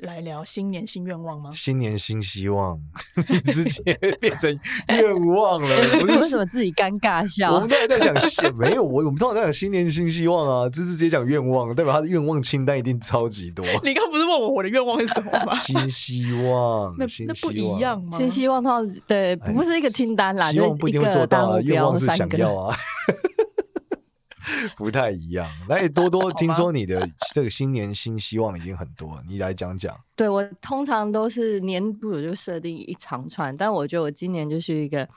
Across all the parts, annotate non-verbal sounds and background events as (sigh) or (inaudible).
来聊新年新愿望吗？新年新希望，(laughs) 你直接变成愿望了。(laughs) 你为什么自己尴尬笑？我们都在想，(laughs) 没有我，我们通常在讲新年新希望啊，这是直接讲愿望，代表他的愿望清单一定超级多。你刚不是问我我的愿望是什么吗？新希望，那那不一样吗？新希望通常对不是一个清单啦，希望不一定会做到啊，愿望是想要啊。不太一样，那多多听说你的这个新年新希望已经很多，你来讲讲。对，我通常都是年度我就设定一长串，但我觉得我今年就是一个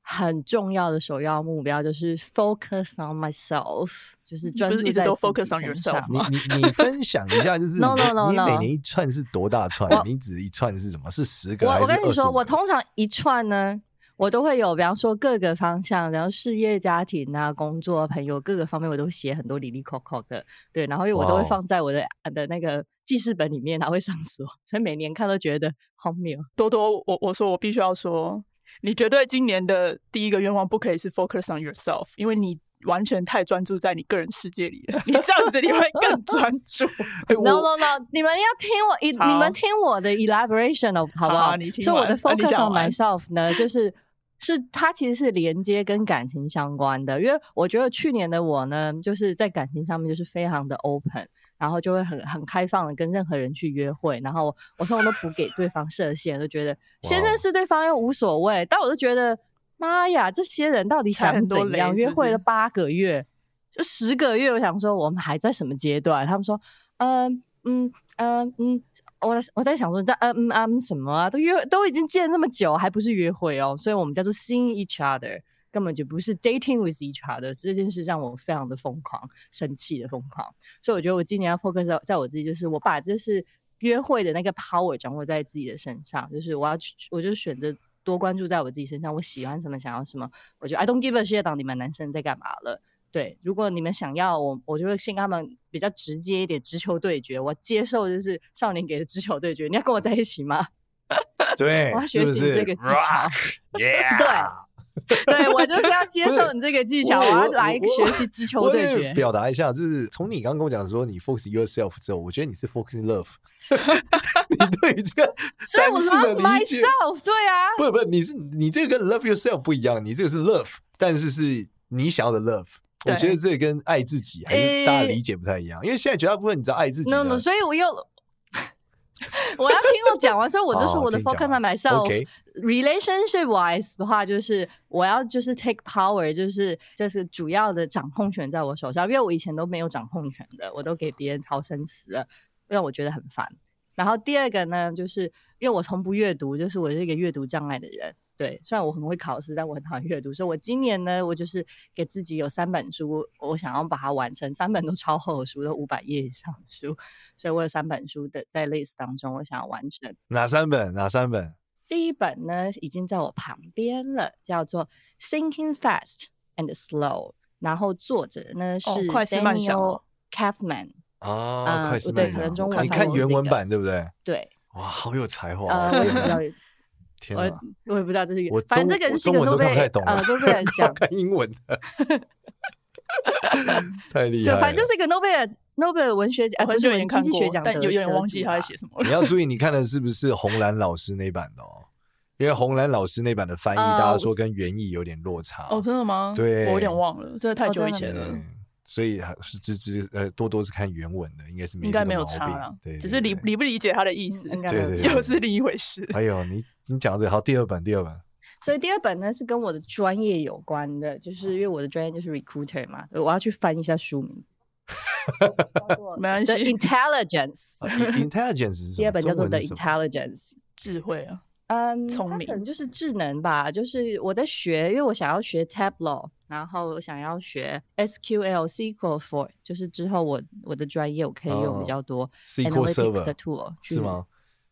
很重要的首要目标，就是 focus on myself，就是专注在自己身上。不是一直都 focus on yourself？(laughs) 你你你分享一下，就是 no no no no，你每年一串是多大串？你指一串是什么？是十个还是二十？我跟你说，我通常一串呢。我都会有，比方说各个方向，然后事业、家庭啊、工作、朋友各个方面，我都写很多里里扣扣的，对，然后因为我都会放在我的 Wow. 的那个记事本里面，它会上锁，(laughs) 所以每年看都觉得荒谬。多多，我我说我必须要说，你绝对今年的第一个愿望不可以是 focus on yourself，因为你完全太专注在你个人世界里了，你这样子你会更专 (laughs) 注。no no no，你们要听我，(laughs) 好你们听我的 elaboration 哦，好不好？所以我的 focus on myself 呢，就是。是它其实是连接跟感情相关的，因为我觉得去年的我呢，就是在感情上面就是非常的 open，然后就会很很开放的跟任何人去约会，然后我通常都不给对方设限，就觉得先认识对方又无所谓但我就觉得妈呀，这些人到底想怎样？约会了八个月，就十个月，我想说我们还在什么阶段？他们说，嗯嗯嗯嗯。我我在想说，在嗯嗯嗯什么啊？都约都已经见那么久，还不是约会哦？所以我们叫做 seeing each other，根本就不是 dating with each other。这件事让我非常的疯狂，生气的疯狂。所以我觉得我今年要 focus 在在我自己，就是我把这是约会的那个 power 掌握在自己的身上，就是我要去，我就选择多关注在我自己身上。我喜欢什么，想要什么，我觉得 I don't give a shit 当你们男生在干嘛了。对，如果你们想要我，我就会先跟他们比较直接一点，直球对决。我接受就是少年给的直球对决。你要跟我在一起吗？(laughs) 对，我要学习这个技巧。(laughs) Yeah 对，对我就是要接受你这个技巧，我，我要来学习直球对决。表达一下，就是从你刚刚跟我讲说你 focus yourself 之后，我觉得你是 focus love。(laughs) 你对于这个，所以我 love myself。对啊，不是不是，你是你这个跟 love yourself 不一样，你这个是 love，但是是你想要的 love。我觉得这个跟爱自己还是大家理解不太一样，欸、因为现在绝大部分你知道爱自己。No no，所以我又 (laughs) 我要听我讲完，所以我就说我的 focus on myself。Okay. Relationship wise 的话，就是我要就是 take power，就是就是主要的掌控权在我手上，因为我以前都没有掌控权的，我都给别人操生死了，因为我觉得很烦。然后第二个呢，就是因为我从不阅读，就是我是一个阅读障碍的人。对，虽然我很会考试，但我很讨厌阅读。所以我今年呢，我就是给自己有三本书，我想要把它完成。三本都超厚的书，都五百页以上的书，所以我有三本书的在 list 当中，我想要完成。哪三本？哪三本？第一本呢，已经在我旁边了，叫做《Thinking Fast and Slow》，然后作者呢是 Daniel Kahneman。哦，快思慢想。对，可能中文你看原文版对不对？对。哇，好有才华。呃，我也 (laughs) 不知道。我我也不知道这是，反正这个是一个都被呃都被人讲看英文的，太厉害了。反正就是一个诺贝尔诺贝尔文学奖，很久以前看过，但有有点忘记他在写什么。你要 (laughs) 注意，你看的是不是红兰老师那版的哦？因为红兰老师那版的翻译，大家说跟原意有点落差。哦，真的吗？对，我有点忘了，真的太久以前了。所以还是只只呃多多是看原文的，应该是没应该没有差了，对，只是理理不理解他的意思，对对，又是另一回事。还有你你讲这个好，第二本第二本，所以第二本呢是跟我的专业有关的，就是因为我的专业就是 recruiter 嘛，我要去翻一下书名，(laughs) 没关系。Intelligence，Intelligence，(laughs) 第二本叫做 The Intelligence，智慧啊，嗯，聪明，可能就是智能吧，就是我在学，因为我想要学 Tableau。然后我想要学 SQL SQL for，就是之后我我的专业我可以用比较多 SQL Server 的 tool 是吗？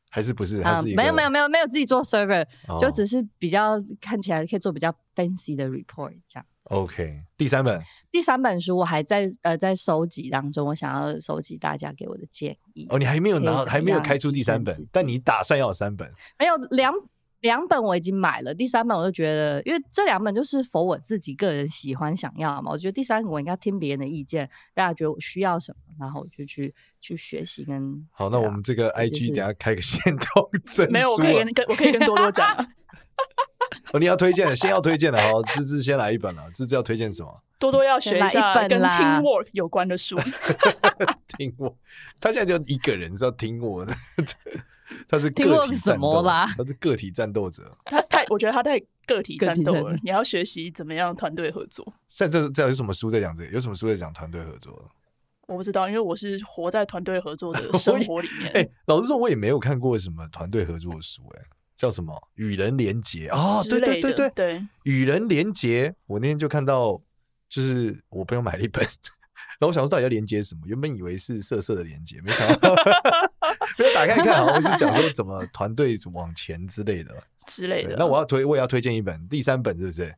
还是不是？还是、嗯、没有没有没有没有自己做 server，、哦、就只是比较看起来可以做比较 fancy 的 report 这样。OK，第三本，第三本书我还在呃在收集当中，我想要收集大家给我的建议。哦，你还没有拿，还没有开出第三本，但你打算要有三本？没有两。两本我已经买了，第三本我就觉得，因为这两本就是 for 我自己个人喜欢想要嘛，我觉得第三本我应该听别人的意见，大家觉得我需要什么，然后我就去去学习跟。好，那我们这个 IG 等下开个限动整书，没有，我可以跟我可以跟多多讲。(laughs) 哦，你要推荐的，先要推荐的，好，芝芝先来一本了，芝芝要推荐什么？多多要学一下跟 teamwork 有关的书。(laughs) 听我，他现在就一个人是要听我的。(laughs) 他是个体什么吧？他是个体战斗者。他太，我觉得他太个体战斗了。你要学习怎么样团队合作。现在这这有什么书在讲这个？有什么书在讲团队合作？我不知道，因为我是活在团队合作的 (laughs) 生活里面。哎、欸，老实说，我也没有看过什么团队合作的书、欸。哎，叫什么《与人连结》啊？对对对对对，《与人连结》。我那天就看到，就是我朋友买了一本，(laughs) 然后我想说到底要连接什么？原本以为是色色的连接，没想到。打开看，好像是讲说怎么团队往前之类的 (laughs) 之类的。那我要推，我也要推荐一本第三本，是不是？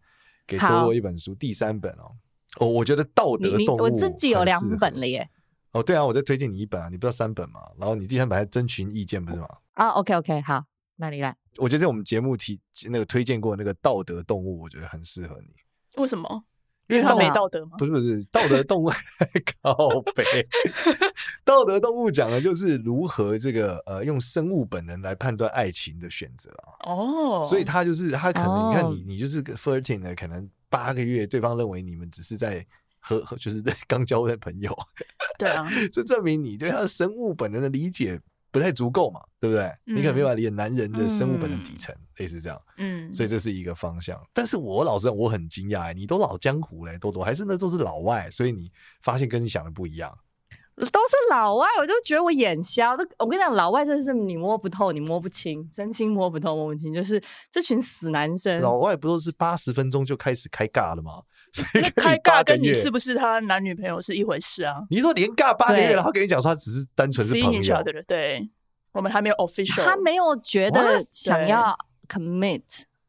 给多多一本书，第三本哦。哦，我觉得道德动物，我自己有两本了耶。哦，对啊，我再推荐你一本啊，你不知道三本嘛？然后你第三本还征询意见，不是吗？啊，OK OK，好，那你来。我觉得在我们节目提那个推荐过那个道德动物，我觉得很适合你。为什么？因为他没道德吗？不是不是，道德动物靠北。(laughs) 道德动物讲的就是如何这个呃用生物本能来判断爱情的选择啊。哦，所以他就是他可能你看你你就是个 flirting 的，可能八个月对方认为你们只是在和和就是刚交的朋友。对啊，(laughs) 这证明你对他的生物本能的理解。不太足够嘛，对不对？嗯、你可能没办法理解男人的生物本能底层，嗯、类似这样。嗯，所以这是一个方向。但是我老实讲，我很惊讶，你都老江湖嘞，多多还是那都是老外，所以你发现跟你想的不一样。都是老外，我就觉得我眼瞎。都我跟你讲，老外真的是你摸不透，你摸不清，真心摸不透，摸不清。就是这群死男生。老外不都是八十分钟就开始开尬了吗？开尬跟你是不是他男女朋友是一回事啊？你说连尬八个月，然后跟你讲说他只是单纯是朋友，对对，我们还没有 official，他没有觉得想要 commit，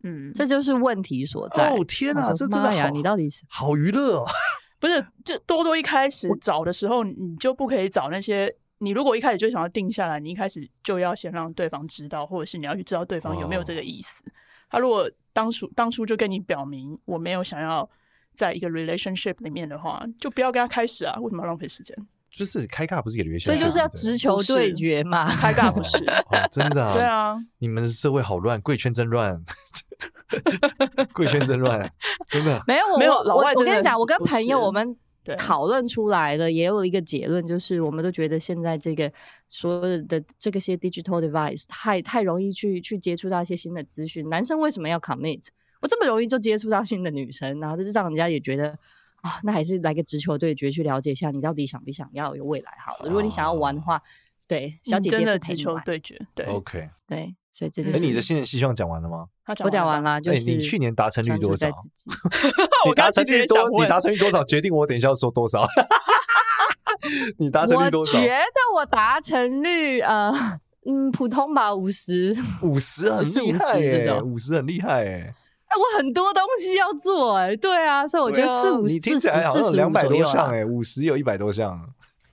嗯，这就是问题所在。哦天哪，这真的呀！你到底是好娱乐哦？(laughs) 不是，就多多一开始找的时候，你就不可以找那些。你如果一开始就想要定下来，你一开始就要先让对方知道，或者是你要去知道对方有没有这个意思。他如果当初当初就跟你表明我没有想要。在一个 relationship 里面的话，就不要跟他开始啊！为什么要浪费时间？就是开尬不是一个 relationship，所以就是要直球对决嘛。开尬不是，(laughs) 哦、真的啊？对啊，你们的社会好乱，贵圈真乱，(laughs) 贵圈真乱，真的没有没有。老外我跟你讲，我跟朋友我们讨论出来的也有一个结论，就是我们都觉得现在这个所有的这个些 digital device 太太容易去去接触到一些新的资讯。男生为什么要 commit？我这么容易就接触到新的女生，然后就是让人家也觉得啊，那还是来个直球对决，去了解一下你到底想不想要有未来好了。如果你想要玩的话，对，小姐姐真的直球对决，对，OK，对，所以这就是。哎，你的新人希望讲完了吗？我讲完了，就是你去年达成率多少？(laughs) (laughs) 你达成率多，你达成率多少？决定我等一下要说多少。(laughs) 你达成率多少？我觉得我达成率呃嗯普通吧，五十，五十很厉害耶，五十很厉害哎。哎，我很多东西要做哎，对啊，所以我觉得四五四十、四十两百多项哎，五十有一百多项，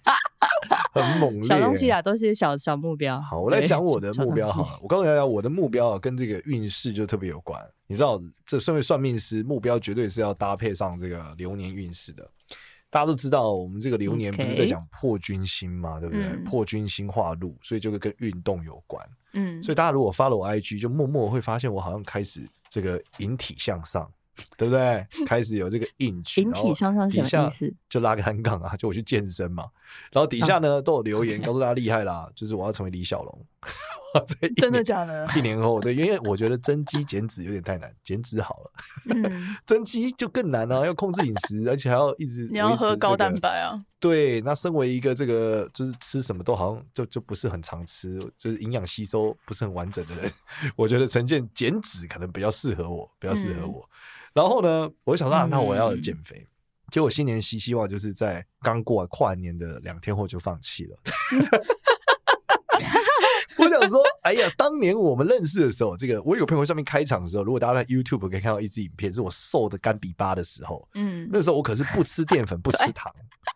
(laughs) 很猛烈。小东西啊，都是小小目标。好，我来讲我的目标好了。我告诉大家，我的目标啊，跟这个运势就特别有关。你知道，这身为算命师，目标绝对是要搭配上这个流年运势的。大家都知道，我们这个流年不是在讲破军星嘛，对不对？破军星化禄，所以就会跟运动有关。嗯，所以大家如果 follow 我 IG，就默默会发现我好像开始。这个引体向上，对不对？(laughs) 开始有这个引体，引体向上是什么意思？就拉个单杠啊，就我去健身嘛。然后底下呢都有留言告诉大家厉害啦，就是我要成为李小龙。(laughs) 真的假的？一年后，对，因为我觉得增肌减脂有点太难，减脂好了，嗯、增肌就更难了，啊，要控制饮食，而且还要一直，这个、你要喝高蛋白啊。对，那身为一个这个就是吃什么都好像就就不是很常吃，就是营养吸收不是很完整的人，我觉得呈现减脂可能比较适合我，比较适合我。嗯、然后呢，我就想说，那我要减肥，嗯、结果新年希希望就是在刚过完跨年的两天后就放弃了。(laughs) 我想说，哎呀，当年我们认识的时候，这个我有朋友上面开场的时候，如果大家在 YouTube 可以看到一支影片，是我瘦的干比巴的时候，嗯，那时候我可是不吃淀粉，不吃糖，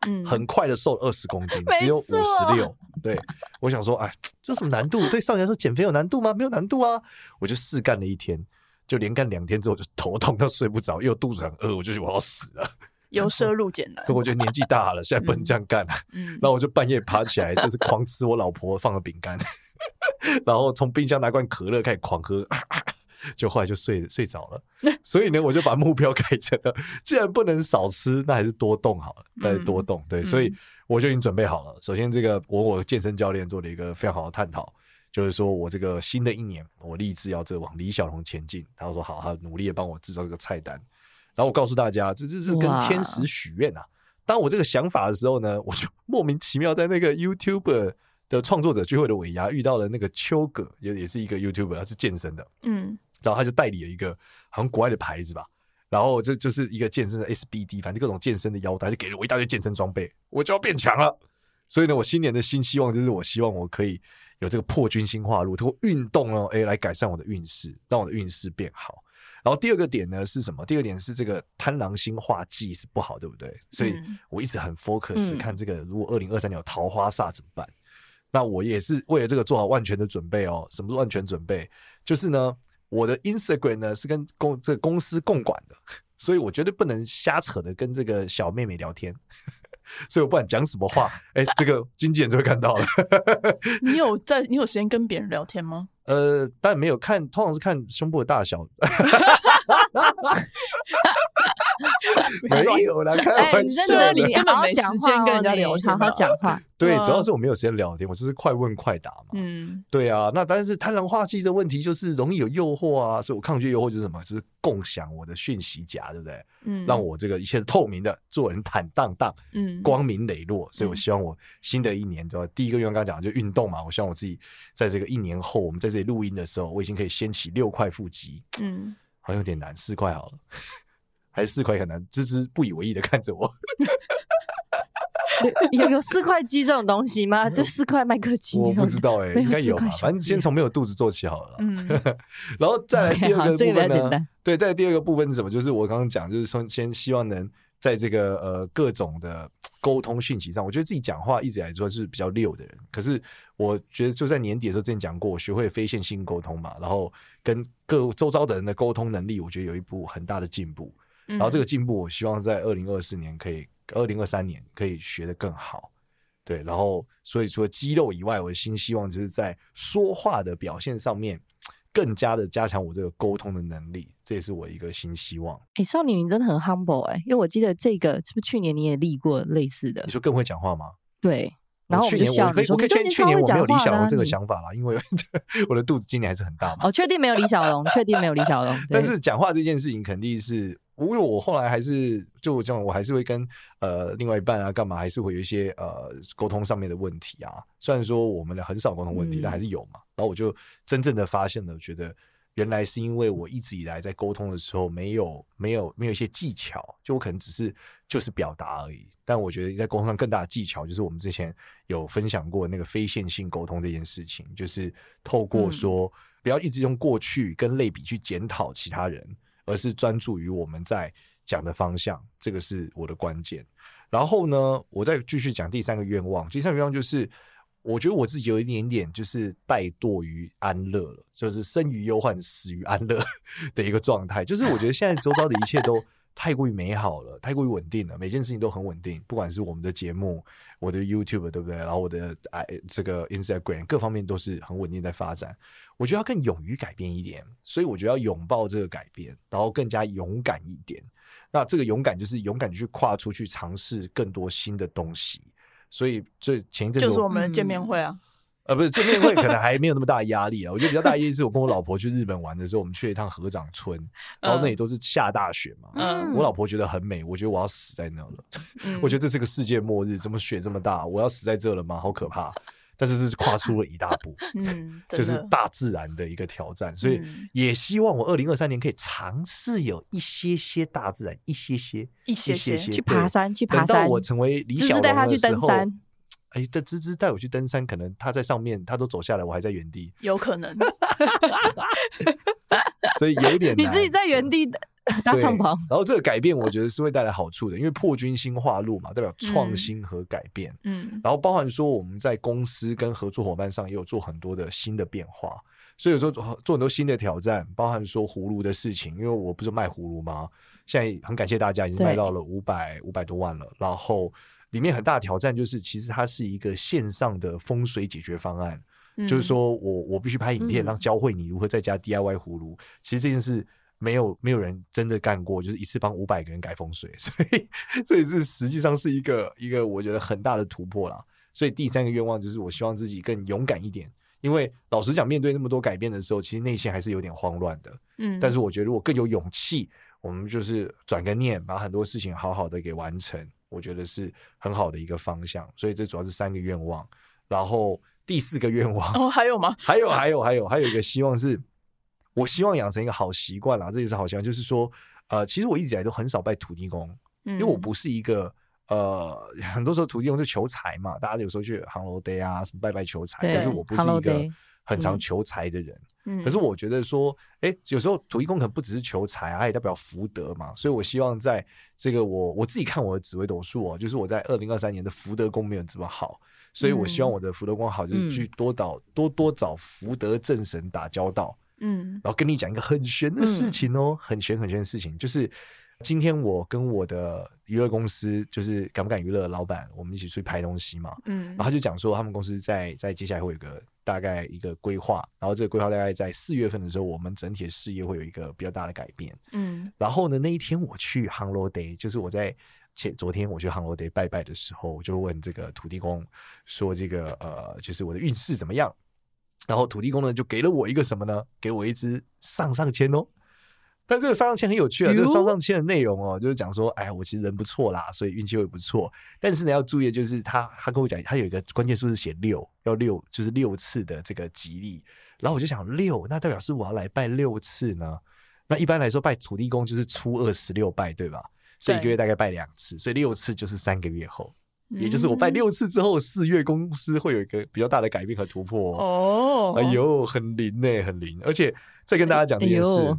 嗯，很快的瘦了二十公斤，只有五十六。对，我想说，哎，这什么难度？对少年来说减肥有难度吗？没有难度啊！我就试干了一天，就连干两天之后就头痛到睡不着，又肚子很饿，我就觉得我要死了。由奢入俭难，我觉得年纪大了，现在不能这样干了。嗯，(laughs) 然后我就半夜爬起来，就是狂吃我老婆放的饼干，(laughs) 然后从冰箱拿罐可乐开始狂喝，(laughs) 就后来就睡睡着了。所以呢，我就把目标改成了，既然不能少吃，那还是多动好了，那就多动。对，所以我就已经准备好了。首先，这个我我健身教练做了一个非常好的探讨，就是说我这个新的一年，我立志要这往李小龙前进。他说好，他努力的帮我制造这个菜单。然后我告诉大家，这这是跟天使许愿啊！当我这个想法的时候呢，我就 (laughs) 莫名其妙在那个 YouTube 的创作者聚会的尾牙遇到了那个秋哥，也也是一个 YouTuber，他是健身的，嗯，然后他就代理了一个好像国外的牌子吧，然后这就是一个健身的 SBD，反正各种健身的腰带，就给了我一大堆健身装备，我就要变强了。所以呢，我新年的新希望就是，我希望我可以有这个破军星化路，通过运动哦，哎，来改善我的运势，让我的运势变好。然后第二个点呢是什么？第二个点是这个贪狼星化忌是不好，对不对？所以我一直很 focus 看这个，如果二零二三年有桃花煞怎么办？那我也是为了这个做好万全的准备哦。什么是万全准备？就是呢，我的 Instagram 呢是跟公这个公司共管的，所以我绝对不能瞎扯的跟这个小妹妹聊天。所以我不管讲什么话，(laughs) 哎，这个经纪人就会看到了。(laughs) (laughs) 你有在？你有时间跟别人聊天吗？呃，当然没有看，通常是看胸部的大小。(laughs) 没有啦，开玩笑的。你 (laughs) 根本没时间跟人家聊天，好好讲话。对，主要是我没有时间聊天，我就是快问快答嘛。嗯，对啊。那但是贪婪化忌的问题就是容易有诱惑啊，所以我抗拒诱惑就是什么？就是共享我的讯息夹，对不对？嗯，让我这个一切透明的，做人坦荡荡，嗯，光明磊落。所以我希望我新的一年，知道第一个愿望刚刚讲的就运动嘛。我希望我自己在这个一年后，我们在这里录音的时候，我已经可以掀起六块腹肌。嗯，好像有点难，四块好了。还是四块很难，芝芝不以为意的看着我。(laughs) 有有四块鸡这种东西吗？就四块麦克鸡？我不知道哎、欸，应该有吧。反正先从没有肚子做起好了。嗯，(laughs) 然后再来第二个部分呢？这个、对，再来第二个部分是什么？就是我刚刚讲，就是说先希望能在这个呃各种的沟通讯息上，我觉得自己讲话一直来说是比较溜的人。可是我觉得就在年底的时候，之前讲过，我学会了非线性沟通嘛，然后跟各周遭的人的沟通能力，我觉得有一步很大的进步。然后这个进步，我希望在二零二四年可以，二零二三年可以学得更好，对。然后，所以除了肌肉以外，我的新希望就是在说话的表现上面，更加的加强我这个沟通的能力，这也是我一个新希望。哎，少女，你真的很 humble 哎，因为我记得这个是不是去年你也立过类似的？你说更会讲话吗？对。然后去年我可以，我可以确定去年我没有李小龙这个想法啦，因为 (laughs) 我的肚子今年还是很大嘛。哦，确定没有李小龙，(laughs) 确定没有李小龙。但是讲话这件事情肯定是。因为我后来还是就这样，我还是会跟呃另外一半啊干嘛，还是会有一些呃沟通上面的问题啊。虽然说我们俩很少沟通问题，嗯、但还是有嘛。然后我就真正的发现了，觉得原来是因为我一直以来在沟通的时候没有没有没有一些技巧，就我可能只是就是表达而已。但我觉得在沟通上更大的技巧，就是我们之前有分享过那个非线性沟通这件事情，就是透过说、嗯、不要一直用过去跟类比去检讨其他人。而是专注于我们在讲的方向，这个是我的关键。然后呢，我再继续讲第三个愿望。第三个愿望就是，我觉得我自己有一点点就是怠惰于安乐了，就是生于忧患，死于安乐 (laughs) 的一个状态。就是我觉得现在周遭的一切都。太过于美好了，太过于稳定了，每件事情都很稳定，不管是我们的节目、我的 YouTube，对不对？然后我的哎，这个 Instagram 各方面都是很稳定在发展。我觉得要更勇于改变一点，所以我觉得要拥抱这个改变，然后更加勇敢一点。那这个勇敢就是勇敢去跨出去，尝试更多新的东西。所以，最前一阵子就是我们的见面会啊。嗯呃，不是见面会可能还没有那么大压力啊。我觉得比较大压力是我跟我老婆去日本玩的时候，我们去了一趟合掌村，然后那里都是下大雪嘛。嗯，我老婆觉得很美，我觉得我要死在那了。嗯，(laughs) 我觉得这是个世界末日，怎么雪这么大？我要死在这了吗？好可怕！但是这是跨出了一大步，嗯，就是大自然的一个挑战。所以也希望我二零二三年可以尝试有一些些大自然，一些些，一些些去爬山，去爬山。等到我成为李小龙的时候。哎，这芝芝带我去登山，可能他在上面，他都走下来，我还在原地，有可能。所以有一点，(laughs) 你自己在原地 (laughs) 搭帐篷。然后这个改变，我觉得是会带来好处的，因为破军心化路嘛，代表创新和改变。嗯，然后包含说我们在公司跟合作伙伴上也有做很多的新的变化，所以有时候做很多新的挑战，包含说葫芦的事情，因为我不是卖葫芦吗？现在很感谢大家，已经卖到了五百五百多万了。然后里面很大的挑战就是，其实它是一个线上的风水解决方案，嗯、就是说我我必须拍影片，让教会你如何在家 DIY 葫芦。嗯、其实这件事没有没有人真的干过，就是一次帮五百个人改风水，(laughs) 所以这也是实际上是一个一个我觉得很大的突破啦。所以第三个愿望就是，我希望自己更勇敢一点，因为老实讲，面对那么多改变的时候，其实内心还是有点慌乱的。嗯，但是我觉得如果更有勇气。我们就是转个念，把很多事情好好的给完成，我觉得是很好的一个方向。所以这主要是三个愿望，然后第四个愿望哦，还有吗？(laughs) 还有，还有，还有，还有一个希望是，我希望养成一个好习惯啦，这也是好习惯，就是说，呃，其实我一直以来都很少拜土地公，因为我不是一个呃，很多时候土地公是求财嘛，大家有时候去杭罗爹啊什么拜拜求财，但是我不是一个很常求财的人。可是我觉得说，哎，有时候土地公可能不只是求财啊，它也代表福德嘛。所以我希望在这个我我自己看我的紫微斗数哦，就是我在二零二三年的福德宫没有这么好，所以我希望我的福德宫好，就是去多找多多找福德正神打交道。嗯，然后跟你讲一个很玄的事情哦，很玄很玄的事情，就是。今天我跟我的娱乐公司，就是敢不敢娱乐的老板，我们一起出去拍东西嘛。嗯，然后他就讲说，他们公司在在接下来会有个大概一个规划，然后这个规划大概在四月份的时候，我们整体的事业会有一个比较大的改变。嗯，然后呢，那一天我去 Hello Day，就是我在前昨天我去 Hello Day 拜拜的时候，我就问这个土地公说，这个呃，就是我的运势怎么样？然后土地公呢就给了我一个什么呢？给我一支上上签哦。但这个上上签很有趣啊，这个上上签的内容哦，就是讲说，哎，我其实人不错啦，所以运气会不错。但是呢，要注意就是他他跟我讲，他有一个关键数字写六，要六就是六次的这个吉利。然后我就想，六那代表是我要来拜六次呢？那一般来说拜土地公就是初二十六拜，对吧？所以一个月大概拜两次，所以六次就是三个月后，也就是我拜六次之后，四月公司会有一个比较大的改变和突破哦。哎呦，很灵呢，很灵，而且再跟大家讲一件事。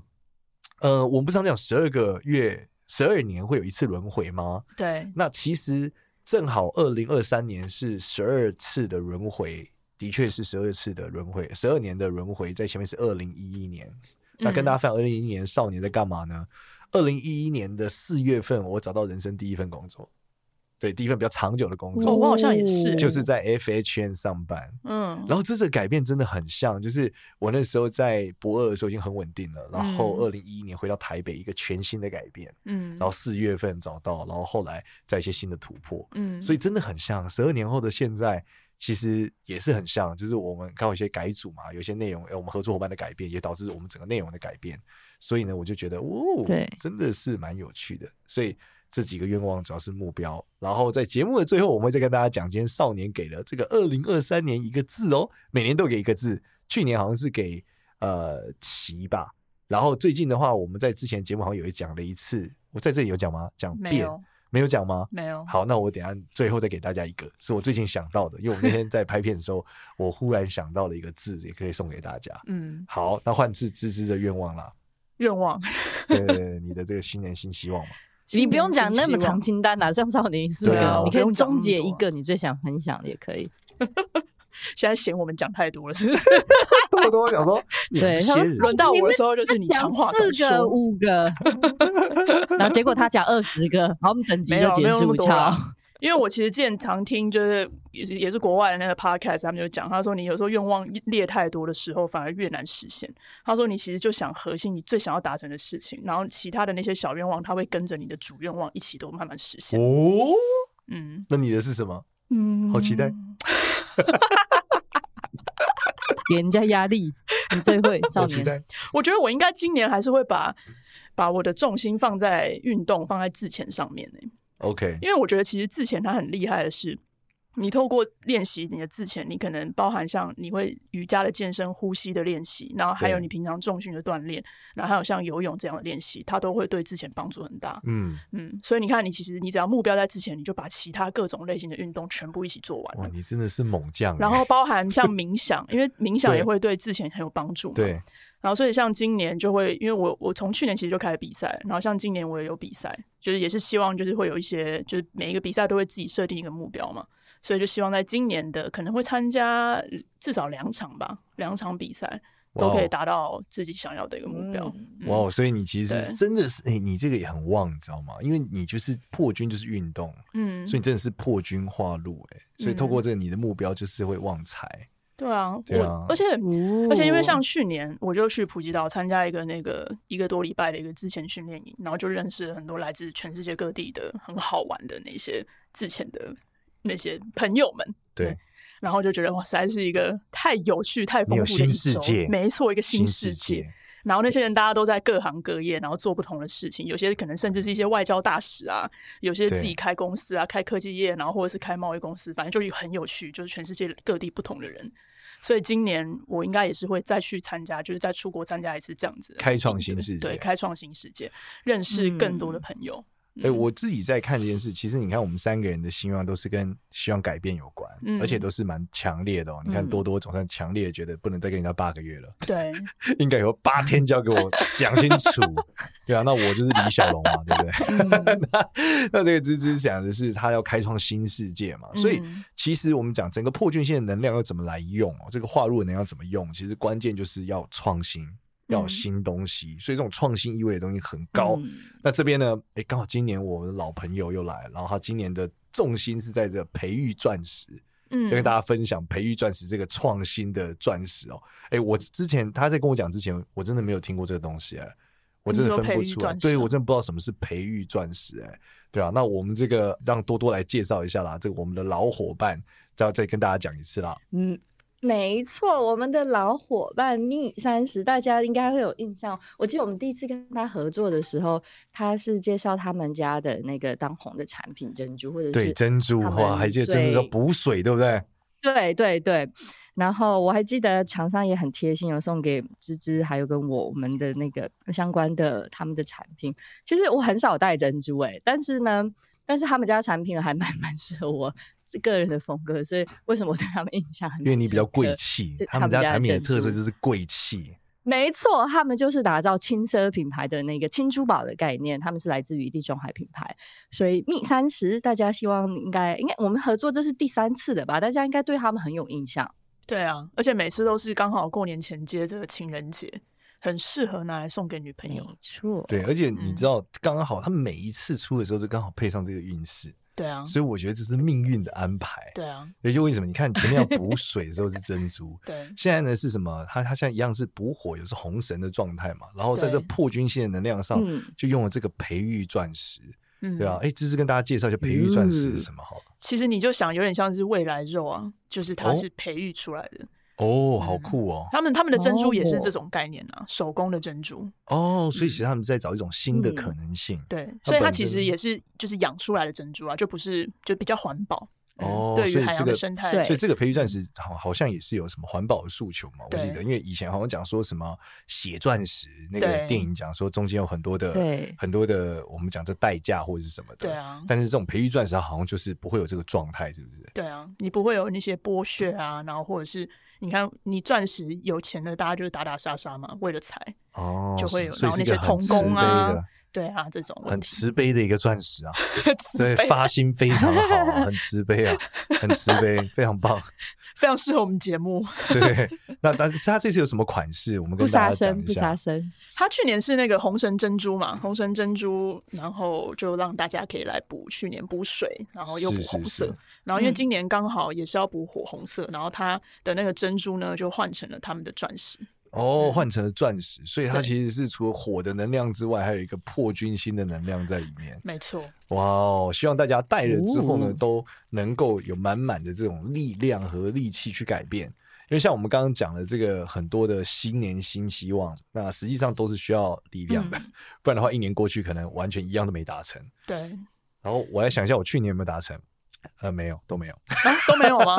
呃，我们不是常讲十二个月、十二年会有一次轮回吗？对。那其实正好二零二三年是十二次的轮回，的确是十二次的轮回，十二年的轮回在前面是二零一一年。嗯、那跟大家分享，二零一一年少年在干嘛呢？二零一一年的四月份，我找到人生第一份工作。对，第一份比较长久的工作，我好像也是，就是在 FHN 上班。嗯，然后这次改变真的很像，就是我那时候在博二的时候已经很稳定了，然后二零一一年回到台北，一个全新的改变。嗯，然后四月份找到，然后后来在一些新的突破。嗯，所以真的很像，十二年后的现在其实也是很像，就是我们刚好一些改组嘛，有些内容，哎，我们合作伙伴的改变也导致我们整个内容的改变。所以呢，我就觉得，哦，对，真的是蛮有趣的。所以。这几个愿望主要是目标，然后在节目的最后，我们会再跟大家讲，今天少年给了这个二零二三年一个字哦，每年都给一个字，去年好像是给呃奇吧，然后最近的话，我们在之前节目好像有讲了一次，我在这里有讲吗？讲变没有，没有讲吗？没有。好，那我等下最后再给大家一个，是我最近想到的，因为我那天在拍片的时候，我忽然想到了一个字，也可以送给大家。嗯，好，那换字芝芝的愿望啦，愿望，对，对，对，你的这个新年新希望嘛。你不用讲那么长清单啊，像少年四个，你可以终结一个你最想分享的也可以。(laughs) 现在嫌我们讲太多了，是不是？(laughs) 多多想说，对，轮到我的时候就是你长话短说，四个五个，(laughs) 然后结果他讲二十个，然后我们整集就结束掉。因为我其实之前常听，就是也是也是国外的那个 podcast，他们就讲，他说你有时候愿望列太多的时候，反而越难实现。他说你其实就想核心你最想要达成的事情，然后其他的那些小愿望，他会跟着你的主愿望一起都慢慢实现。哦，嗯，那你的是什么？嗯，好期待。(laughs) 给人家压力，你最会少年。我觉得我应该今年还是会把把我的重心放在运动，放在自潜上面呢。OK，因为我觉得其实自潜它很厉害的是，你透过练习你的自潜，你可能包含像你会瑜伽的健身、呼吸的练习，然后还有你平常重训的锻炼，然后还有像游泳这样的练习，它都会对自潜帮助很大。嗯嗯，所以你看，你其实你只要目标在自潜，你就把其他各种类型的运动全部一起做完。哇，你真的是猛将！然后包含像冥想，因为冥想也会对自潜很有帮助。对。然后所以像今年就会，因为我我从去年其实就开始比赛，然后像今年我也有比赛，就是也是希望就是会有一些，就是每一个比赛都会自己设定一个目标嘛。所以就希望在今年的可能会参加至少两场吧，两场比赛都可以达到自己想要的一个目标。哇、哦所以你其实真的是，哎、欸，你这个也很旺，你知道吗？因为你就是破军就是运动，嗯，所以你真的是破军化禄，哎，所以透过这个你的目标就是会旺财。对啊，对啊，而且、哦、而且因为像去年我就去普吉岛参加一个那个一个多礼拜的一个自前训练营，然后就认识了很多来自全世界各地的很好玩的那些自前的。那些朋友们，对，对，然后就觉得哇，实在是一个太有趣、太丰富的世界，没错，一个新世界。世界然后那些人大家都在各行各业，然后做不同的事情，有些可能甚至是一些外交大使啊，有些自己开公司啊，开科技业，然后或者是开贸易公司，反正就很有趣，就是全世界各地不同的人。所以今年我应该也是会再去参加，就是再出国参加一次这样子，开创新世界，对，开创新世界，认识更多的朋友。嗯哎、欸，我自己在看这件事，其实你看，我们三个人的希望都是跟希望改变有关，嗯、而且都是蛮强烈的哦。你看多多总算强烈觉得不能再跟人家八个月了，对，应该有八天就要给我讲清楚，对啊，那我就是李小龙嘛，对不对？嗯、(laughs) 那那这个芝芝讲的是他要开创新世界嘛，所以其实我们讲整个破军线的能量要怎么来用哦，这个化入能量怎么用，其实关键就是要创新。要有新东西，所以这种创新意味的东西很高。嗯、那这边呢？哎、欸，刚好今年我的老朋友又来，然后他今年的重心是在这培育钻石，嗯，要跟大家分享培育钻石这个创新的钻石哦。哎、欸，我之前他在跟我讲之前，我真的没有听过这个东西哎，我真的分不出来，对，我真的不知道什么是培育钻石哎，对啊，那我们这个让多多来介绍一下啦，这个我们的老伙伴，要再跟大家讲一次啦，嗯。没错，我们的老伙伴蜜三十，大家应该会有印象。我记得我们第一次跟他合作的时候，他是介绍他们家的那个当红的产品珍珠，或者是对珍珠哇，还记得珍珠要补水，对不对？(laughs) 对对对。然后我还记得厂商也很贴心，有送给芝芝还有跟我我们的那个相关的他们的产品。其实我很少带珍珠诶，但是呢，但是他们家产品还蛮 (laughs) 蛮适合我。是个人的风格，所以为什么我对他们印象很？因为你比较贵气，他们家产品的特色就是贵气。没错，他们就是打造轻奢品牌的那个轻珠宝的概念，他们是来自于地中海品牌，所以蜜三十，大家希望应该应该我们合作这是第三次的吧？大家应该对他们很有印象。对啊，而且每次都是刚好过年前接这个情人节，很适合拿来送给女朋友。没错，对，而且你知道，刚、刚、好他每一次出的时候就刚好配上这个运势。对啊，所以我觉得这是命运的安排。对啊，也就为什么你看前面要补水的时候是珍珠，(laughs) 对，现在呢是什么？它它现在一样是补火，又是红神的状态嘛。然后在这破军星的能量上，就用了这个培育钻石，嗯、对啊，哎，这是跟大家介绍一下培育钻石是什么好了。其实你就想有点像是未来肉啊，就是它是培育出来的。哦哦，好酷哦！他们他们的珍珠也是这种概念啊，手工的珍珠。哦，所以其实他们在找一种新的可能性。对，所以它其实也是就是养出来的珍珠啊，就不是就比较环保。哦，对于海洋的生态，所以这个培育钻石好好像也是有什么环保的诉求嘛？我记得，因为以前好像讲说什么血钻石那个电影讲说中间有很多的很多的我们讲这代价或者是什么的。对啊。但是这种培育钻石好像就是不会有这个状态，是不是？对啊，你不会有那些剥削啊，然后或者是。你看，你钻石有钱的，大家就是打打杀杀嘛，为了财，哦，就会有然后那些童工啊，对啊，这种很 (laughs) 慈悲的一个钻石啊，对，发心非常好，很慈悲啊，很慈悲，非常棒，(laughs) 非常适合我们节目。(laughs) 对，那但是他这次有什么款式？我们跟大家讲一下。不杀生，他去年是那个红神珍珠嘛，红神珍珠，然后就让大家可以来补，去年补水，然后又补红色，是是是，然后因为今年刚好也是要补火红色，然后他的那个珍珠呢就换成了他们的钻石。哦，换成了钻石，所以它其实是除了火的能量之外，还有一个破军星的能量在里面。没错。哇哦，希望大家戴了之后呢，都能够有满满的这种力量和力气去改变。因为像我们刚刚讲的这个很多的新年新希望，那实际上都是需要力量的，嗯、(laughs) 不然的话，一年过去可能完全一样都没达成。对。然后我来想一下，我去年有没有达成？呃，没有，都没有，啊、都没有吗？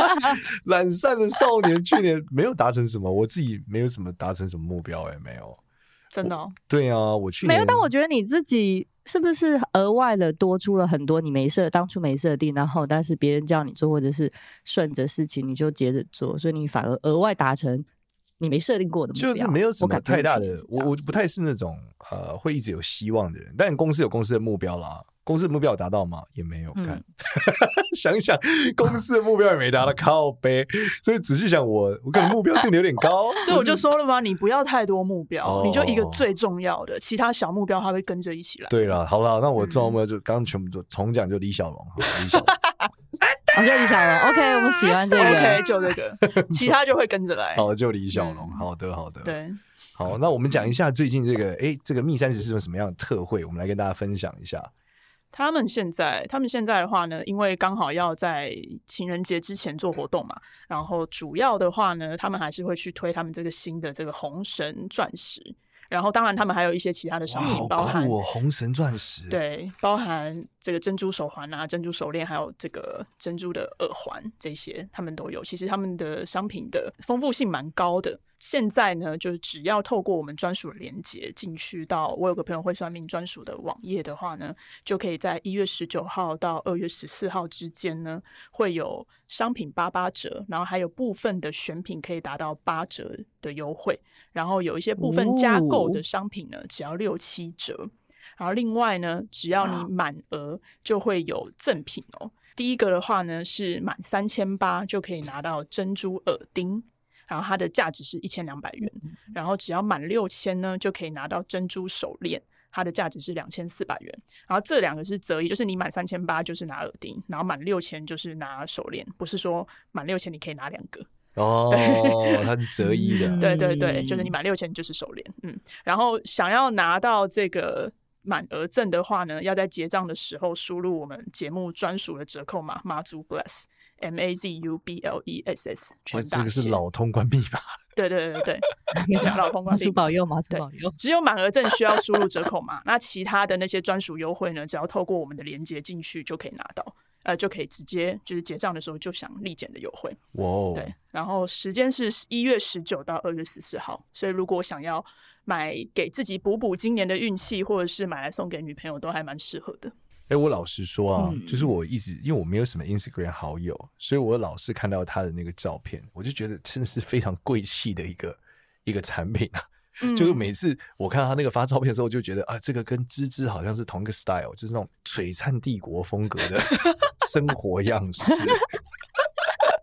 (laughs) 懒散的少年去年没有达成什么，我自己没有什么达成什么目标、欸，哎，没有，真的、哦。对啊，我去年没有，但我觉得你自己是不是额外的多出了很多你没设当初没设定，然后但是别人叫你做或者是顺着事情你就接着做，所以你反而额外达成你没设定过的目标，就是没有什么太大的。我我不太是那种呃会一直有希望的人，但公司有公司的目标啦。公司的目标有达到吗？也没有看。嗯、(laughs) 想想公司的目标也没达到，靠背。所以仔细想我，我我可能目标定的有点高。(laughs) 所以我就说了嘛，你不要太多目标，哦、你就一个最重要的，其他小目标它会跟着一起来。对了，好了，那我重要目标就刚刚全部就重讲，就李小龙。李小龙，好，(laughs) 就李小龙。OK，我们喜欢这个。OK，就这个，其他就会跟着来。好，就李小龙。好的，好的。对，好，那我们讲一下最近这个，哎、欸，这个密三十是有什么样的特惠？我们来跟大家分享一下。他们现在，他们现在的话呢，因为刚好要在情人节之前做活动嘛，然后主要的话呢，他们还是会去推他们这个新的这个红绳钻石。然后，当然，他们还有一些其他的商品，包含红绳钻石，对，包含这个珍珠手环啊、珍珠手链，还有这个珍珠的耳环，这些他们都有。其实他们的商品的丰富性蛮高的。现在呢，就是只要透过我们专属的连接进去到我有个朋友会算命专属的网页的话呢，就可以在一月十九号到二月十四号之间呢，会有商品八八折，然后还有部分的选品可以达到八折的优惠，然后有一些部分加购的商品呢，只要六七折，然后另外呢，只要你满额就会有赠品哦。第一个的话呢，是满三千八就可以拿到珍珠耳钉。然后它的价值是一千两百元，然后只要满六千呢，就可以拿到珍珠手链，它的价值是两千四百元。然后这两个是择一，就是你满三千八就是拿耳钉，然后满六千就是拿手链，不是说满六千你可以拿两个哦，它是折一的。(laughs) 对对对，就是你满六千就是手链，嗯。然后想要拿到这个满额赠的话呢，要在结账的时候输入我们节目专属的折扣码妈祖 Bless。M A Z U B L E S S，全大写。这个是老通关密码。(laughs) 对对对对，你讲老通关密码。妈祖保佑，妈祖保佑。只有满额赠需要输入折扣码，那其他的那些专属优惠呢？只要透过我们的连接进去就可以拿到，呃，就可以直接就是结账的时候就享立减的优惠。哇哦。对，然后时间是一月十九到二月十四号，所以如果想要买给自己补补今年的运气，或者是买来送给女朋友，都还蛮适合的。哎、欸，我老实说啊，嗯、就是我一直因为我没有什么 Instagram 好友，所以我老是看到他的那个照片，我就觉得真的是非常贵气的一个一个产品啊。嗯、(laughs) 就是每次我看到他那个发照片的时候，我就觉得啊，这个跟芝芝好像是同一个 style，就是那种璀璨帝国风格的 (laughs) 生活样式。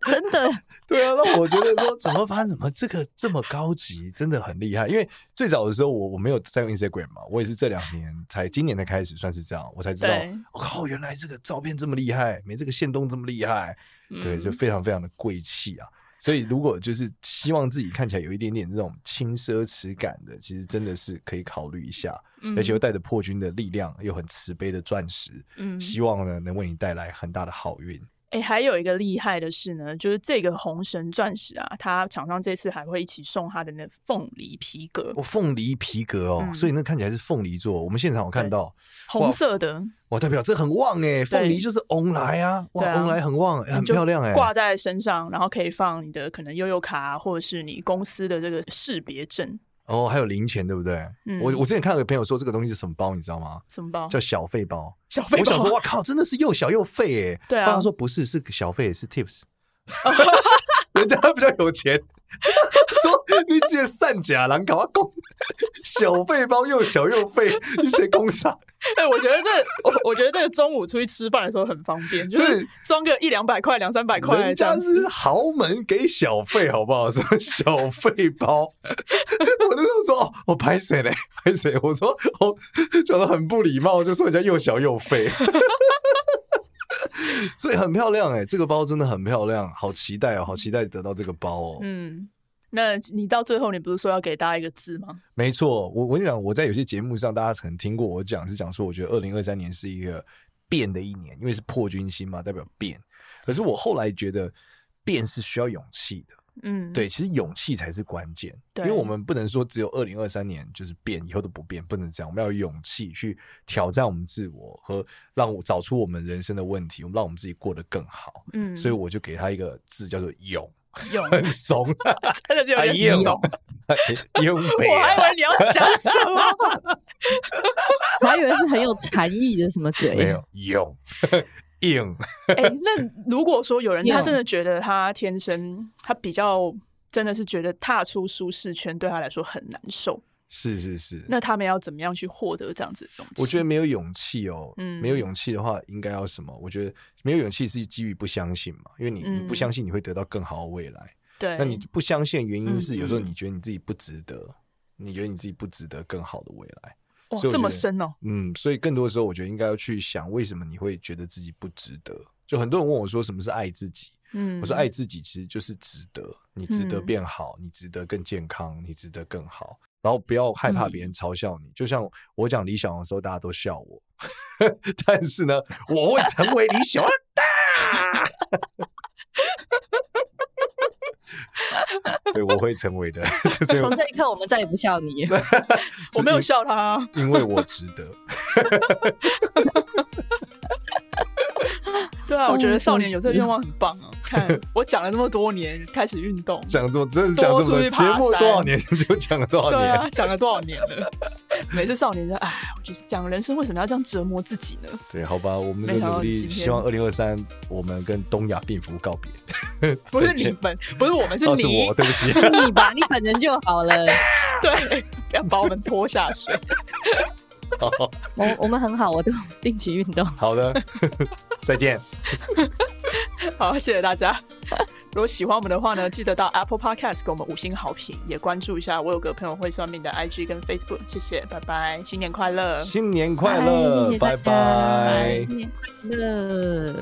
真的，(laughs) 对啊，那我觉得说怎么发怎么这个这么高级，真的很厉害。因为最早的时候我我没有在用 Instagram 嘛，我也是这两年才今年才开始算是这样，我才知道，我、哦、靠，原来这个照片这么厉害，没这个线动这么厉害，嗯、对，就非常非常的贵气啊。所以如果就是希望自己看起来有一点点这种轻奢侈感的，其实真的是可以考虑一下，嗯、而且又带着破军的力量，又很慈悲的钻石，嗯，希望呢能为你带来很大的好运。哎，还有一个厉害的是呢，就是这个红神钻石啊，它厂商这次还会一起送它的那凤梨皮革。哦，凤梨皮革哦，嗯、所以那看起来是凤梨做。我们现场有看到红色的，哇，代表这很旺哎，凤梨就是翁来啊，哇，旺来很旺，很漂亮哎，挂在身上，然后可以放你的可能悠悠卡，或者是你公司的这个识别证。哦，还有零钱，对不对？嗯，我我之前看到有个朋友说这个东西是什么包，你知道吗？什么包？叫小费包。小费包。我想说，哇靠，真的是又小又费哎。(laughs) 对啊。他说不是，是小费，是 tips。(laughs) 人家比较有钱。说你这善假狼搞啊公，小费包又小又费，你写公啥？哎，我觉得这我我觉得这个中午出去吃饭的时候很方便，就是装个一两百块、两三百块，人家是豪门给小费，好不好？什么小费包？(laughs) 我那时候说哦，我拍谁嘞？拍谁？我说哦，讲得很不礼貌，就说人家又小又费，(laughs) 所以很漂亮哎，这个包真的很漂亮，好期待哦，好期待得到这个包哦。嗯。那你到最后，你不是说要给大家一个字吗？没错，我我跟你讲，我在有些节目上，大家可能听过我讲，是讲说，我觉得二零二三年是一个变的一年，因为是破军星嘛，代表变。可是我后来觉得，变是需要勇气的。嗯，对，其实勇气才是关键，因为我们不能说只有二零二三年就是变，以后都不变，不能这样。我们要有勇气去挑战我们自我，和让我找出我们人生的问题，我们让我们自己过得更好。嗯，所以我就给他一个字叫做勇，勇很怂，(laughs) 真的就有点怂。勇，(laughs) 我还以为你要讲什么，(laughs) 我还以为是很有禅意的什么鬼，没有勇。硬。哎、欸，那如果说有人他真的觉得他天生他比较真的是觉得踏出舒适圈对他来说很难受，是是是，那他们要怎么样去获得这样子的东西？我觉得没有勇气哦，嗯，没有勇气的话，应该要什么？我觉得没有勇气是基于不相信嘛，因为你你不相信你会得到更好的未来，对，那你不相信原因是有时候你觉得你自己不值得，你觉得你自己不值得更好的未来。哇，这么深哦！嗯，所以更多的时候，我觉得应该要去想，为什么你会觉得自己不值得？就很多人问我说，什么是爱自己？嗯，我说爱自己其实就是值得，你值得变好，嗯、你值得更健康，你值得更好。然后不要害怕别人嘲笑你，嗯、就像我讲理想的时候，大家都笑我，(laughs) 但是呢，我会成为理想的。对，我会成为的。(laughs) 从这一刻，我们再也不笑你。(laughs) 我没有笑他，因为我值得。对啊，我觉得少年有这个愿望很棒啊！(laughs) 看我讲了那么多年，开始运动，讲这么真的讲这么多节目多少年就讲了多少年，讲了多少年了。(laughs) 每次少年就哎，我就是讲人生为什么要这样折磨自己呢？对，好吧，我们的努力，希望二零二三我们跟东亚病夫告别。(laughs) 不是你们，不是我们，是你，我对不起，是你吧？你本人就好了。对，不要把我们拖下水。(laughs) 我我们很好，我都定期运动。(laughs) 好的，(laughs) 再见。好，谢谢大家。如果喜欢我们的话呢，记得到 Apple Podcast 给我们五星好评，也关注一下我有个朋友会算命的 IG 跟 Facebook。谢谢，拜拜，新年快乐！新年快乐，拜拜，新年快乐。